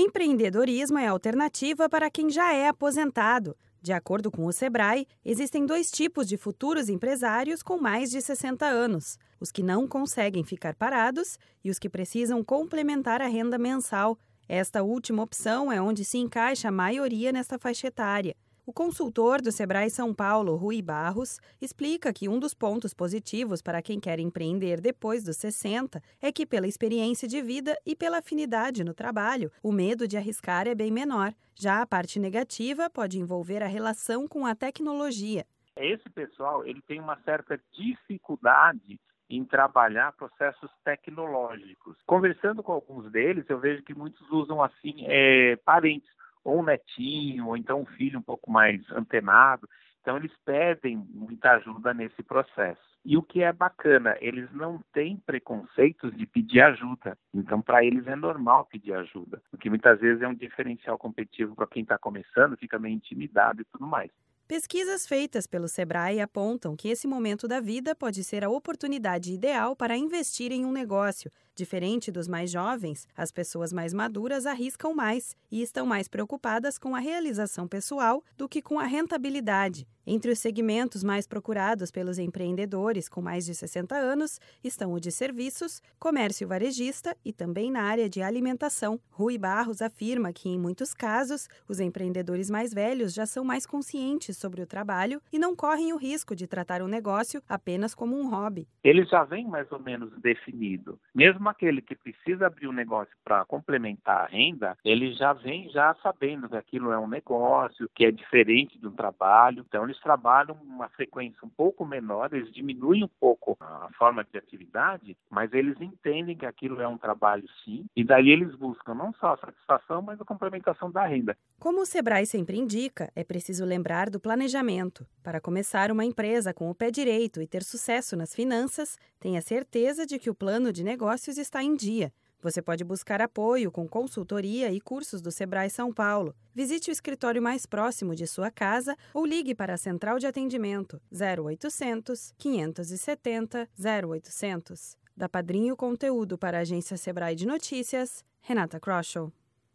Empreendedorismo é alternativa para quem já é aposentado. De acordo com o Sebrae, existem dois tipos de futuros empresários com mais de 60 anos: os que não conseguem ficar parados e os que precisam complementar a renda mensal. Esta última opção é onde se encaixa a maioria nesta faixa etária. O consultor do Sebrae São Paulo, Rui Barros, explica que um dos pontos positivos para quem quer empreender depois dos 60 é que, pela experiência de vida e pela afinidade no trabalho, o medo de arriscar é bem menor. Já a parte negativa pode envolver a relação com a tecnologia. Esse pessoal ele tem uma certa dificuldade em trabalhar processos tecnológicos. Conversando com alguns deles, eu vejo que muitos usam assim é, parentes ou um netinho, ou então um filho um pouco mais antenado. Então, eles pedem muita ajuda nesse processo. E o que é bacana, eles não têm preconceitos de pedir ajuda. Então, para eles é normal pedir ajuda, o que muitas vezes é um diferencial competitivo para quem está começando, fica meio intimidado e tudo mais. Pesquisas feitas pelo Sebrae apontam que esse momento da vida pode ser a oportunidade ideal para investir em um negócio. Diferente dos mais jovens, as pessoas mais maduras arriscam mais e estão mais preocupadas com a realização pessoal do que com a rentabilidade. Entre os segmentos mais procurados pelos empreendedores com mais de 60 anos estão o de serviços, comércio varejista e também na área de alimentação. Rui Barros afirma que, em muitos casos, os empreendedores mais velhos já são mais conscientes sobre o trabalho e não correm o risco de tratar o negócio apenas como um hobby. Ele já vem mais ou menos definido. Mesmo aquele que precisa abrir um negócio para complementar a renda, ele já vem já sabendo que aquilo é um negócio, que é diferente do trabalho. Então, eles trabalham uma frequência um pouco menor, eles diminuem um pouco a forma de atividade, mas eles entendem que aquilo é um trabalho sim, e daí eles buscam não só a satisfação, mas a complementação da renda. Como o Sebrae sempre indica, é preciso lembrar do planejamento. Para começar uma empresa com o pé direito e ter sucesso nas finanças, tenha certeza de que o plano de negócios está em dia. Você pode buscar apoio com consultoria e cursos do Sebrae São Paulo. Visite o escritório mais próximo de sua casa ou ligue para a central de atendimento 0800 570 0800. Da Padrinho Conteúdo para a agência Sebrae de Notícias, Renata Kroschel.